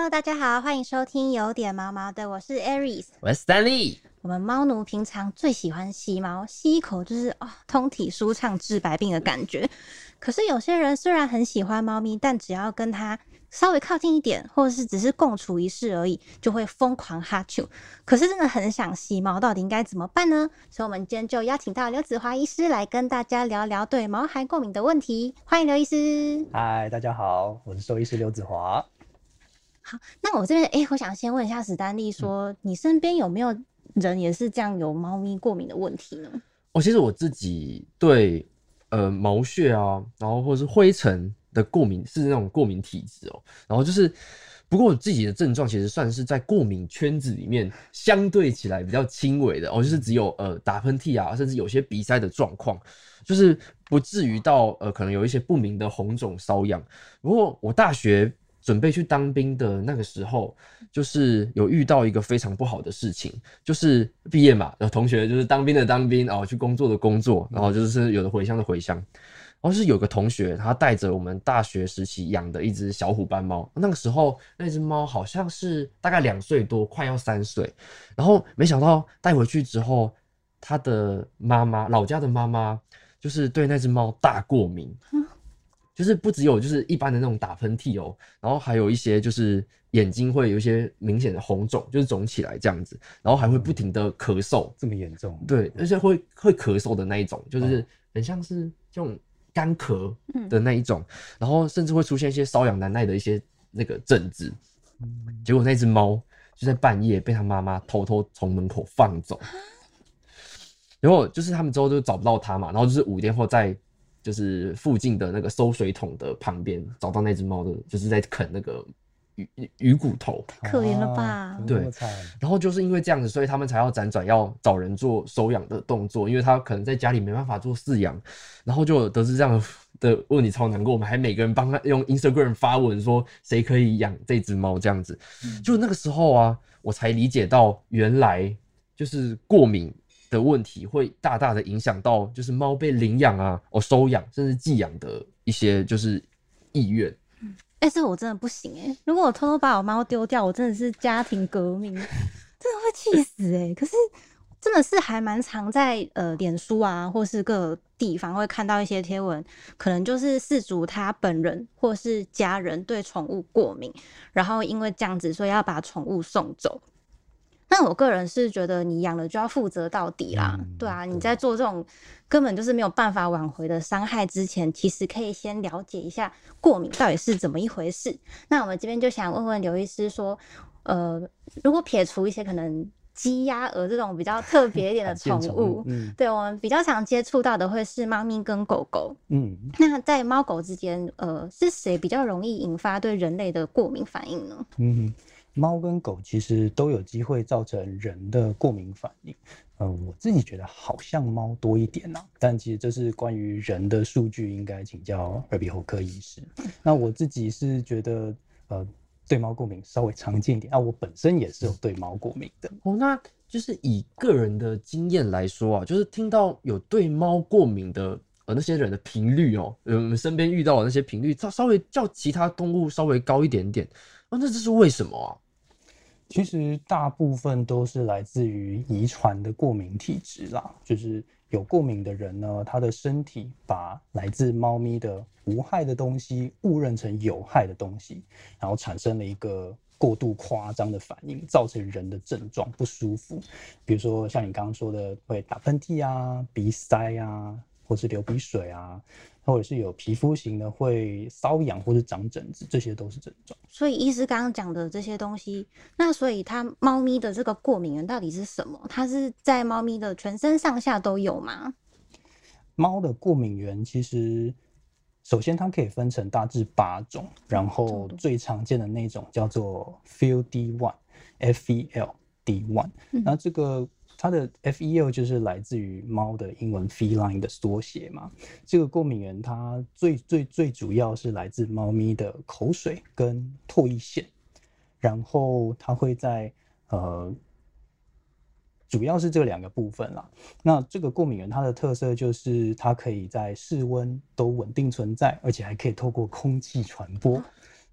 Hello，大家好，欢迎收听有点毛毛的，我是 Aries，我是 Stanley。我们猫奴平常最喜欢吸毛，吸一口就是哦，通体舒畅、治百病的感觉。可是有些人虽然很喜欢猫咪，但只要跟它稍微靠近一点，或者是只是共处一室而已，就会疯狂哈啾。可是真的很想吸毛，到底应该怎么办呢？所以，我们今天就邀请到刘子华医师来跟大家聊聊对毛孩过敏的问题。欢迎刘医师。嗨，大家好，我是兽医师刘子华。好，那我这边哎，我想先问一下史丹利，说你身边有没有人也是这样有猫咪过敏的问题呢？哦，其实我自己对呃毛屑啊，然后或者是灰尘的过敏是那种过敏体质哦。然后就是，不过我自己的症状其实算是在过敏圈子里面相对起来比较轻微的哦，就是只有呃打喷嚏啊，甚至有些鼻塞的状况，就是不至于到呃可能有一些不明的红肿瘙痒。不过我大学。准备去当兵的那个时候，就是有遇到一个非常不好的事情，就是毕业嘛，有同学就是当兵的当兵哦，去工作的工作，然后就是有的回乡的回乡，然后是有个同学他带着我们大学时期养的一只小虎斑猫，那个时候那只猫好像是大概两岁多，快要三岁，然后没想到带回去之后，他的妈妈老家的妈妈就是对那只猫大过敏。就是不只有就是一般的那种打喷嚏哦，然后还有一些就是眼睛会有一些明显的红肿，就是肿起来这样子，然后还会不停的咳嗽，这么严重？对，而且会会咳嗽的那一种，就是很像是这种干咳的那一种，然后甚至会出现一些瘙痒难耐的一些那个症子。结果那只猫就在半夜被他妈妈偷偷从门口放走，然后就是他们之后就找不到它嘛，然后就是五天后再。就是附近的那个收水桶的旁边找到那只猫的，就是在啃那个鱼鱼骨头，可怜了吧？对，然后就是因为这样子，所以他们才要辗转要找人做收养的动作，因为他可能在家里没办法做饲养，然后就得知这样的问题，超难过。我们还每个人帮他用 Instagram 发文说谁可以养这只猫，这样子。就那个时候啊，我才理解到原来就是过敏。的问题会大大的影响到，就是猫被领养啊，哦收养甚至寄养的一些就是意愿。嗯，哎，这我真的不行哎！如果我偷偷把我猫丢掉，我真的是家庭革命，真的会气死哎！可是真的是还蛮常在呃脸书啊，或是各地方会看到一些贴文，可能就是饲主他本人或是家人对宠物过敏，然后因为这样子，所以要把宠物送走。那我个人是觉得，你养了就要负责到底啦，对啊，你在做这种根本就是没有办法挽回的伤害之前，其实可以先了解一下过敏到底是怎么一回事。那我们这边就想问问刘医师说，呃，如果撇除一些可能鸡、鸭、鹅这种比较特别一点的 宠物，嗯，对我们比较常接触到的会是猫咪跟狗狗，嗯，那在猫狗之间，呃，是谁比较容易引发对人类的过敏反应呢？嗯。猫跟狗其实都有机会造成人的过敏反应，呃，我自己觉得好像猫多一点呐，但其实这是关于人的数据，应该请教耳鼻喉科医师。那我自己是觉得，呃，对猫过敏稍微常见一点。啊我本身也是有对猫过敏的。哦，那就是以个人的经验来说啊，就是听到有对猫过敏的那些人的频率哦，我们身边遇到的那些频率，稍稍微较其他动物稍微高一点点。哦，那这是为什么啊？其实大部分都是来自于遗传的过敏体质啦。就是有过敏的人呢，他的身体把来自猫咪的无害的东西误认成有害的东西，然后产生了一个过度夸张的反应，造成人的症状不舒服。比如说像你刚刚说的，会打喷嚏啊、鼻塞啊，或是流鼻水啊。或者是有皮肤型的会瘙痒或是长疹子，这些都是症状。所以医师刚刚讲的这些东西，那所以它猫咪的这个过敏源到底是什么？它是在猫咪的全身上下都有吗？猫的过敏源其实，首先它可以分成大致八种，然后最常见的那种叫做 FEL D one，F E L D one，那这个。它的 F E L 就是来自于猫的英文 feline 的缩写嘛。这个过敏源它最最最主要是来自猫咪的口水跟唾液腺，然后它会在呃，主要是这两个部分啦。那这个过敏源它的特色就是它可以在室温都稳定存在，而且还可以透过空气传播。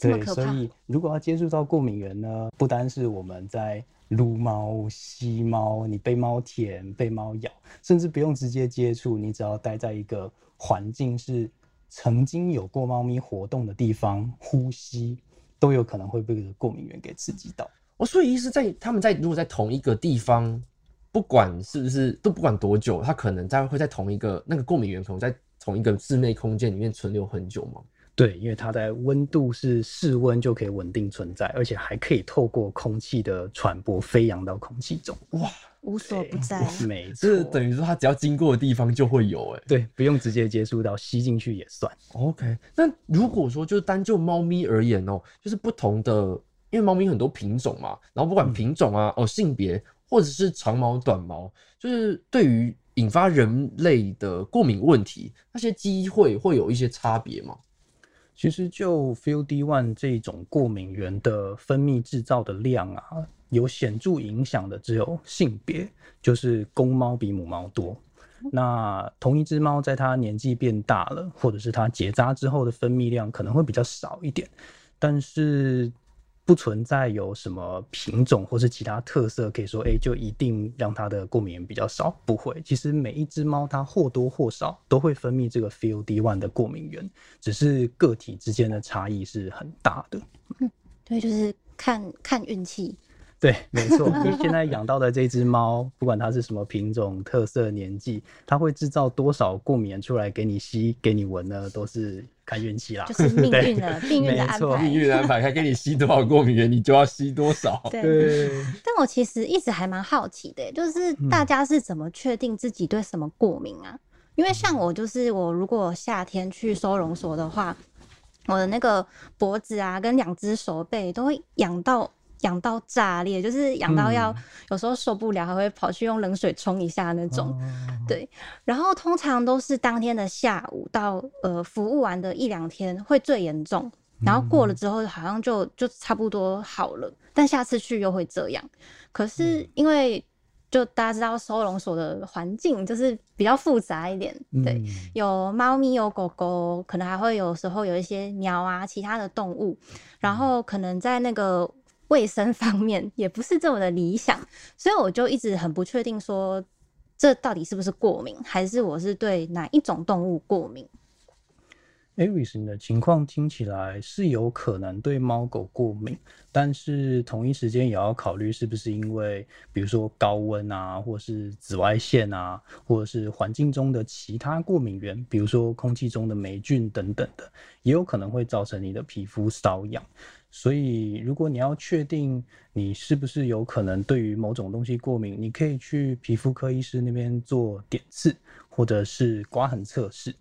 对。所以如果要接触到过敏源呢，不单是我们在撸猫、吸猫，你被猫舔、被猫咬，甚至不用直接接触，你只要待在一个环境是曾经有过猫咪活动的地方，呼吸都有可能会被这个过敏源给刺激到。哦，所以意思在他们在如果在同一个地方，不管是不是都不管多久，它可能在会在同一个那个过敏源可能在同一个室内空间里面存留很久吗？对，因为它在温度是室温就可以稳定存在，而且还可以透过空气的传播飞扬到空气中。哇，无所不在。没错，这等于说它只要经过的地方就会有哎、对，不用直接接触到，吸进去也算。OK，那如果说就是单就猫咪而言哦，就是不同的，因为猫咪很多品种嘛，然后不管品种啊、哦性别或者是长毛短毛，就是对于引发人类的过敏问题，那些机会会有一些差别吗？其实就 Feud one 这种过敏源的分泌制造的量啊，有显著影响的只有性别，就是公猫比母猫多。那同一只猫在它年纪变大了，或者是它结扎之后的分泌量可能会比较少一点，但是不存在有什么品种或是其他特色可以说，哎、就一定让它的过敏源比较少。不会，其实每一只猫它或多或少都会分泌这个 FelD one 的过敏源，只是个体之间的差异是很大的。对，就是看看运气。对，没错，你现在养到的这只猫，不管它是什么品种、特色、年纪，它会制造多少过敏源出来给你吸、给你闻呢？都是看运气啦。就是命对运的，命运的安排。命运安排，他给你吸多少过敏源，你就要吸多少。对，对，但我其实一直还蛮好奇的，就是大家是怎么确定自己对什么过敏啊？因为像我，就是我如果夏天去收容所的话，我的那个脖子啊，跟两只手背都会痒到痒到炸裂，就是痒到要、嗯有时候受不了，还会跑去用冷水冲一下那种。哦。对，然后通常都是当天的下午到呃服务完的一两天会最严重，然后过了之后好像就就差不多好了，但下次去又会这样。可是因为就大家知道收容所的环境就是比较复杂一点，对，嗯有猫咪有狗狗，可能还会有时候有一些鸟啊其他的动物，然后可能在那个卫生方面也不是这么的理想，所以我就一直很不确定说这到底是不是过敏，还是我是对哪一种动物过敏。Aris，你的情况听起来是有可能对猫狗过敏，但是同一时间也要考虑是不是因为，比如说高温啊，或是紫外线啊，或者是环境中的其他过敏源，比如说空气中的霉菌等等的，也有可能会造成你的皮肤瘙痒。所以，如果你要确定你是不是有可能对于某种东西过敏，你可以去皮肤科医师那边做点刺，或者是刮痕测试。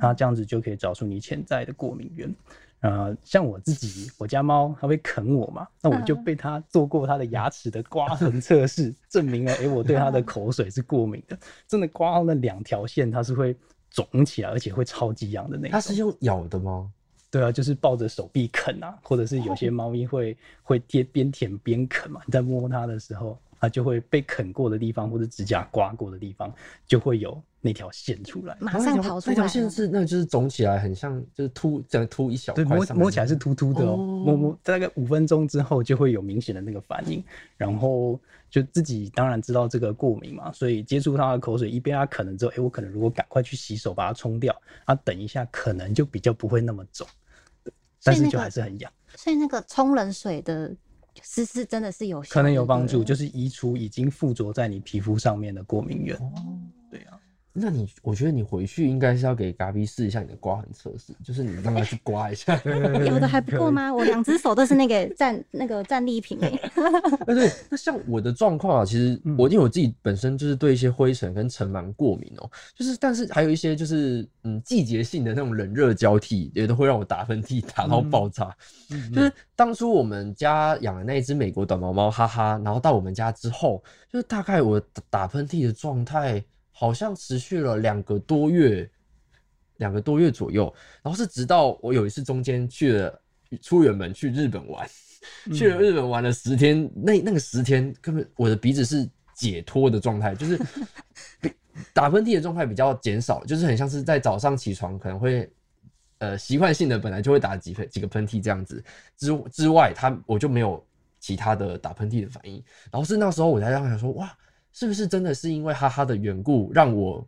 那这样子就可以找出你潜在的过敏源。呃，像我自己，我家猫它会啃我嘛，那我就被它做过它的牙齿的刮痕测试，证明了诶、我对它的口水是过敏的。真的刮到那两条线，它是会肿起来，而且会超级痒的那种。它是用咬的吗？对啊，就是抱着手臂啃啊，或者是有些猫咪会会贴边舔边啃嘛，你在摸它的时候，它就会被啃过的地方或者指甲刮过的地方，就会有那条线出来。马上跑出来。那条线是，那就是肿起来，很像就是凸，这样凸一小对，块摸摸起来是凸凸的哦，哦摸摸大概五分钟之后就会有明显的那个反应，然后就自己当然知道这个过敏嘛，所以接触他的口水一被它啃了之后，哎，我可能如果赶快去洗手把它冲掉，啊，等一下可能就比较不会那么肿，但是就还是很痒。所以那个冲冷水的是是真的是有效的，可能有帮助，就是移除已经附着在你皮肤上面的过敏源。哦，对啊，那你我觉得你回去应该是要给嘎比试一下你的刮痕测试，就是你让他去刮一下。有的还不够吗？我两只手都是那个战那个战利品 哎、对对，那像我的状况啊，其实嗯我因为我自己本身就是对一些灰尘跟尘螨过敏哦、就是但是还有一些就是嗯季节性的那种冷热交替，也都会让我打喷嚏打到爆炸。嗯就是当初我们家养的那一只美国短毛猫哈哈，然后到我们家之后，就是大概我打打喷嚏的状态好像持续了两个多月，两个多月左右，然后是直到我有一次中间去了出远门去日本玩，去了日本玩了十天，那那个十天根本我的鼻子是解脱的状态，就是 比打喷嚏的状态比较减少，就是很像是在早上起床可能会呃习惯性的本来就会打几喷几个喷嚏这样子之之外，他我就没有其他的打喷嚏的反应。然后是那时候我才想说，哇，是不是真的是因为哈哈的缘故让我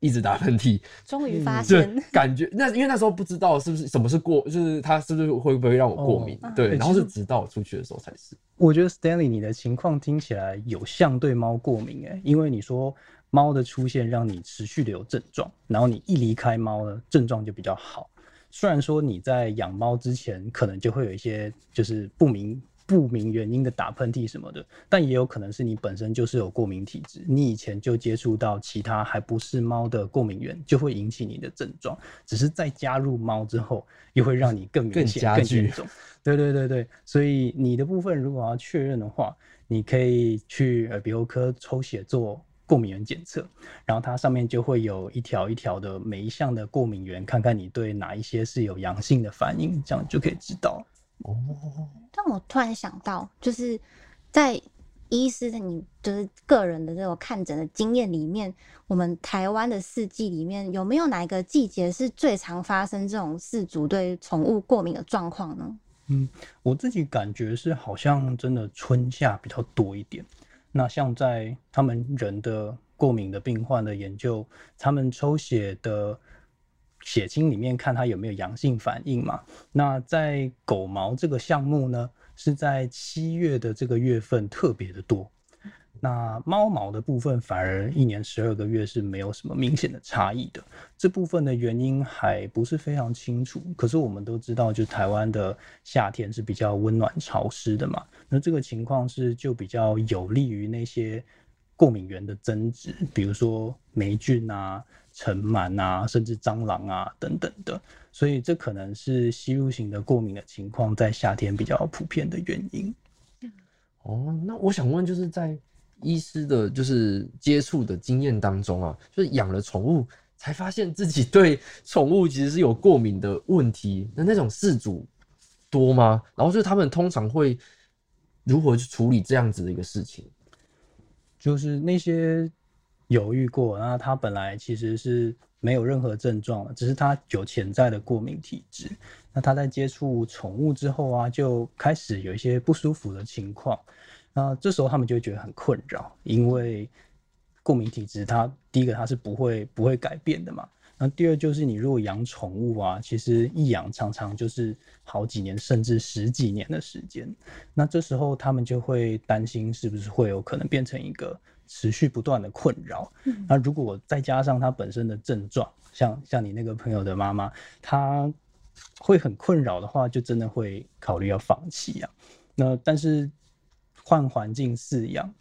一直打喷嚏？终于发就现，感觉那因为那时候不知道是不是什么是过，就是它是不是会不会让我过敏？哦对，然后是直到我出去的时候才是。我觉得 Stanley 你的情况听起来有像对猫过敏诶，因为你说猫的出现让你持续的有症状，然后你一离开猫呢，症状就比较好。虽然说你在养猫之前可能就会有一些就是不明不明原因的打喷嚏什么的，但也有可能是你本身就是有过敏体质，你以前就接触到其他还不是猫的过敏源，就会引起你的症状，只是再加入猫之后，又会让你更明显、更严重。对对对对，所以你的部分如果要确认的话，你可以去耳鼻喉科抽血做过敏原检测，然后它上面就会有一条一条的每一项的过敏源，看看你对哪一些是有阳性的反应，这样就可以知道。哦，但我突然想到，就是在医师的你就是个人的这种看诊的经验里面，我们台湾的四季里面有没有哪一个季节是最常发生这种饲主对宠物过敏的状况呢？嗯我自己感觉是好像真的春夏比较多一点。那像在他们人的过敏的病患的研究，他们抽血的血清里面看它有没有阳性反应嘛？那在狗毛这个项目呢，是在七月的这个月份特别的多。那猫毛的部分反而一年十二个月是没有什么明显的差异的，这部分的原因还不是非常清楚。可是我们都知道，就台湾的夏天是比较温暖潮湿的嘛，那这个情况是就比较有利于那些过敏源的增殖，比如说霉菌啊、尘螨啊，甚至蟑螂啊等等的。所以这可能是吸入型的过敏的情况在夏天比较普遍的原因。哦，那我想问，就是在医师的就是接触的经验当中啊，就是养了宠物才发现自己对宠物其实是有过敏的问题，那那种事主多吗？然后就是他们通常会如何去处理这样子的一个事情？就是那些犹豫过，那他本来其实是没有任何症状的，只是他有潜在的过敏体质。那他在接触宠物之后啊，就开始有一些不舒服的情况。那这时候他们就会觉得很困扰，因为过敏体质它第一个它是不会不会改变的嘛。那第二就是你如果养宠物啊，其实一养常常就是好几年甚至十几年的时间。那这时候他们就会担心是不是会有可能变成一个持续不断的困扰。那如果再加上他本身的症状，像像你那个朋友的妈妈，她会很困扰的话，就真的会考虑要放弃啊。那但是换环境饲养，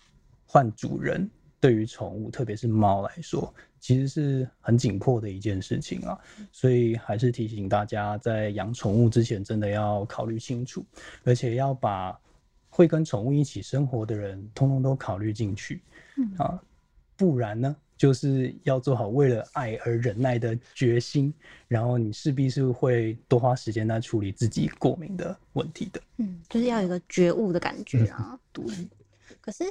换主人，对于宠物，特别是猫来说，其实是很紧迫的一件事情啊。所以还是提醒大家，在养宠物之前，真的要考虑清楚，而且要把会跟宠物一起生活的人，通通都考虑进去。啊，不然呢，就是要做好为了爱而忍耐的决心，然后你势必是会多花时间来处理自己过敏的问题的。嗯，就是要有一个觉悟的感觉啊。对，可是，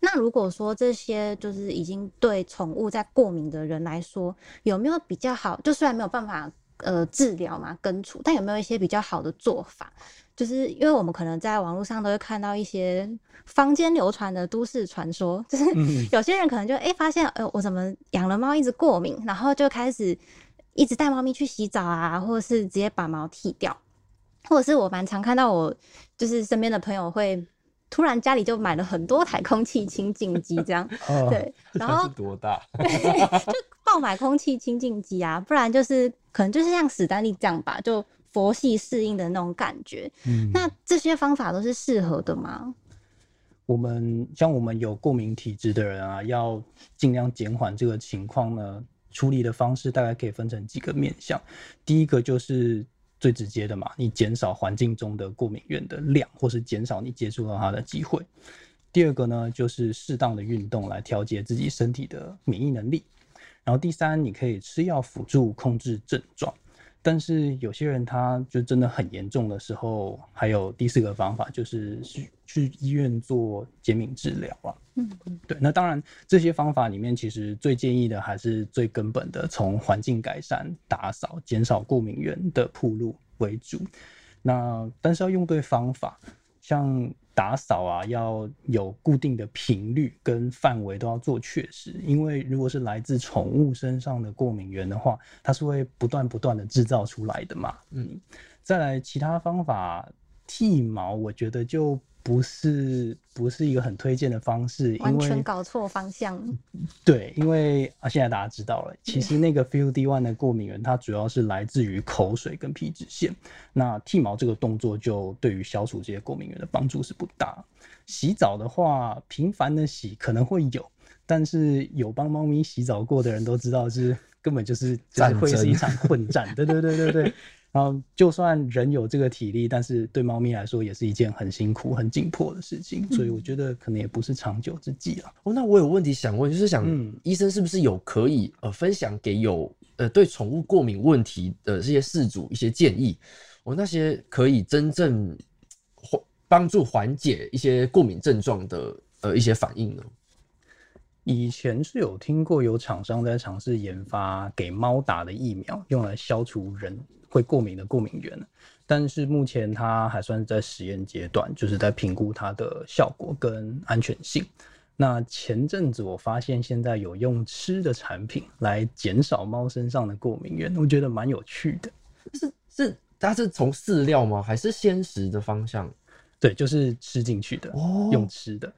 那如果说这些就是已经对宠物在过敏的人来说，有没有比较好？就虽然没有办法呃治疗嘛根除，但有没有一些比较好的做法？就是因为我们可能在网络上都会看到一些坊间流传的都市传说，就是嗯有些人可能就哎、诶发现，呃，我怎么养了猫一直过敏，然后就开始一直带猫咪去洗澡啊，或者是直接把毛剃掉，或者是我蛮常看到我就是身边的朋友会突然家里就买了很多台空气清净机这样，哦，对，然后多大？就爆买空气清净机啊，不然就是可能就是像史丹利这样吧，就佛系适应的那种感觉。嗯那这些方法都是适合的吗？我们像我们有过敏体质的人啊，要尽量减缓这个情况呢，处理的方式大概可以分成几个面向。第一个就是最直接的嘛，你减少环境中的过敏源的量，或是减少你接触到它的机会。第二个呢，就是适当的运动来调节自己身体的免疫能力。然后第三，你可以吃药辅助控制症状。但是有些人他就真的很严重的时候，还有第四个方法就是去去医院做减敏治疗啊。嗯，对。那当然，这些方法里面其实最建议的还是最根本的，从环境改善、打扫、减少过敏源的铺路为主。那但是要用对方法，像。打扫啊，要有固定的频率跟范围都要做确实，因为如果是来自宠物身上的过敏源的话，它是会不断不断的制造出来的嘛。嗯，再来其他方法剃毛，我觉得就。不是不是一个很推荐的方式，完全搞错方向。对，因为啊，现在大家知道了，其实那个 Feel D One 的过敏源，它主要是来自于口水跟皮脂腺。那剃毛这个动作，就对于消除这些过敏源的帮助是不大。洗澡的话，频繁的洗可能会有，但是有帮猫咪洗澡过的人都知道，是根本就是就是会是一场混战。对对对对对。然后，就算人有这个体力，但是对猫咪来说也是一件很辛苦、很紧迫的事情，所以我觉得可能也不是长久之计啊。哦，那我有问题想问，就是想，医生是不是有可以呃分享给有呃对宠物过敏问题的这些事主一些建议？哦，那些可以真正缓帮助缓解一些过敏症状的呃一些反应呢？以前是有听过有厂商在尝试研发给猫打的疫苗，用来消除人。会过敏的过敏源，但是目前它还算是在实验阶段，就是在评估它的效果跟安全性。那前阵子我发现现在有用吃的产品来减少猫身上的过敏源，我觉得蛮有趣的。是是，它是从饲料吗？还是鲜食的方向？对，就是吃进去的，用吃的。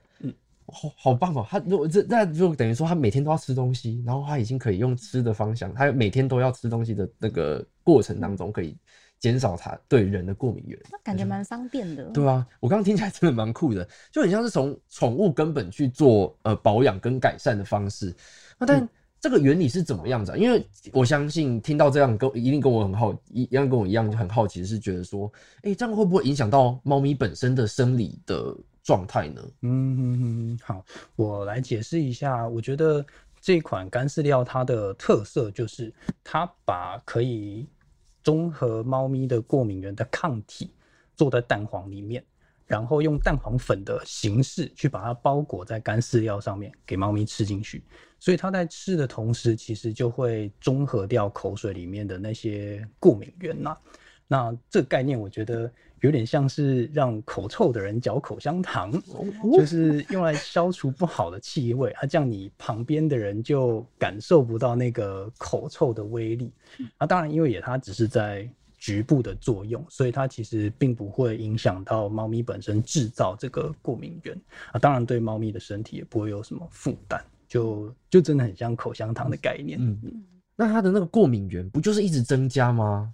嗯，好好棒哦！他如果这那就等于说，他每天都要吃东西，然后他已经可以用吃的方向，他每天都要吃东西的那个。过程当中可以减少它对人的过敏源，那感觉蛮方便的。对啊，我刚刚听起来真的蛮酷的，就很像是从宠物根本去做呃保养跟改善的方式。那但这个原理是怎么样子？因为我相信听到这样跟一定跟我很好一样跟我一样就很好奇，是觉得说，哎，这样会不会影响到猫咪本身的生理的状态呢？嗯，好，我来解释一下。我觉得这款干饲料它的特色就是它把可以中和猫咪的过敏源的抗体做在蛋黄里面，然后用蛋黄粉的形式去把它包裹在干饲料上面，给猫咪吃进去。所以它在吃的同时，其实就会中和掉口水里面的那些过敏源呐。那这个概念，我觉得。有点像是让口臭的人嚼口香糖，就是用来消除不好的气味，啊，这样你旁边的人就感受不到那个口臭的威力。啊，当然，因为也它只是在局部的作用，所以它其实并不会影响到猫咪本身制造这个过敏源。啊，当然对猫咪的身体也不会有什么负担，就就真的很像口香糖的概念。嗯嗯，那它的那个过敏源不就是一直增加吗？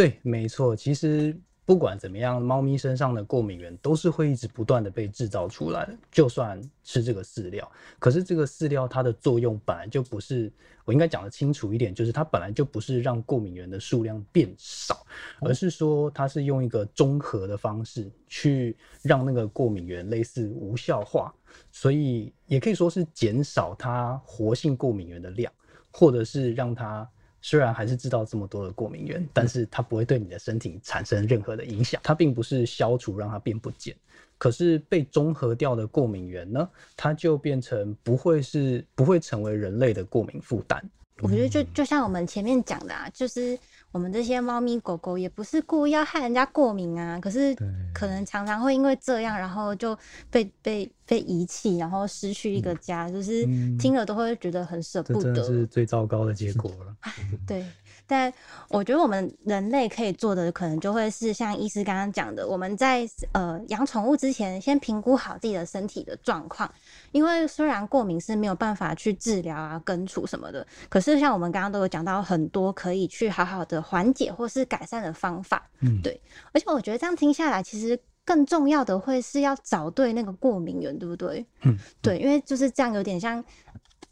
对，没错，其实。不管怎么样，猫咪身上的过敏源都是会一直不断的被制造出来的。就算吃这个饲料，可是这个饲料它的作用本来就不是，我应该讲的清楚一点，就是它本来就不是让过敏源的数量变少，而是说它是用一个综合的方式去让那个过敏源类似无效化，所以也可以说是减少它活性过敏源的量，或者是让它。虽然还是知道这么多的过敏源，但是它不会对你的身体产生任何的影响。它并不是消除让它变不见，可是被中和掉的过敏源呢，它就变成不会是不会成为人类的过敏负担。我觉得就就像我们前面讲的啊，就是。我们这些猫咪狗狗也不是故意要害人家过敏啊，可是可能常常会因为这样，然后就被被被遗弃，然后失去一个家，就是听了都会觉得很舍不得，这是最糟糕的结果了。对。但我觉得我们人类可以做的，可能就会是像医师刚刚讲的，我们在呃养宠物之前，先评估好自己的身体的状况。因为虽然过敏是没有办法去治疗啊、根除什么的，可是像我们刚刚都有讲到很多可以去好好的缓解或是改善的方法。嗯，对。而且我觉得这样听下来，其实更重要的会是要找对那个过敏源，对不对？嗯，对，因为就是这样，有点像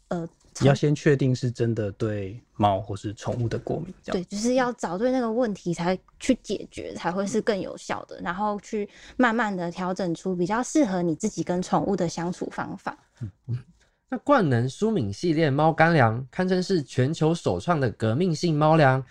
呃。你要先确定是真的对猫或是宠物的过敏，这样。对，就是要找对那个问题才去解决，才会是更有效的，然后去慢慢的调整出比较适合你自己跟宠物的相处方法。嗯嗯。那冠能舒敏系列猫干粮堪称是全球首创的革命性猫粮，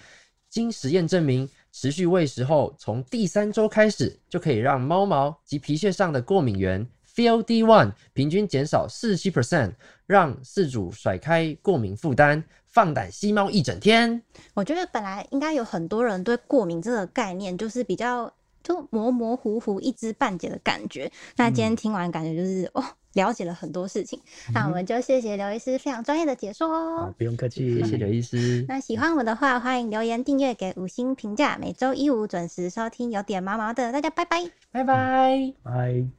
经实验证明，持续喂食后，从第三周开始，就可以让猫毛及皮屑上的过敏源 FeelD One 平均减少四七 percent，让饲主甩开过敏负担，放胆吸猫一整天。我觉得本来应该有很多人对过敏这个概念就是比较就模模糊糊、一知半解的感觉。那今天听完，感觉就是哦，了解了很多事情。那我们就谢谢刘医师非常专业的解说好哦。，不用客气，谢谢刘医师。那喜欢我们的话，欢迎留言、订阅、给五星评价。每周一五准时收听，有点毛毛的，大家拜拜。拜拜。拜。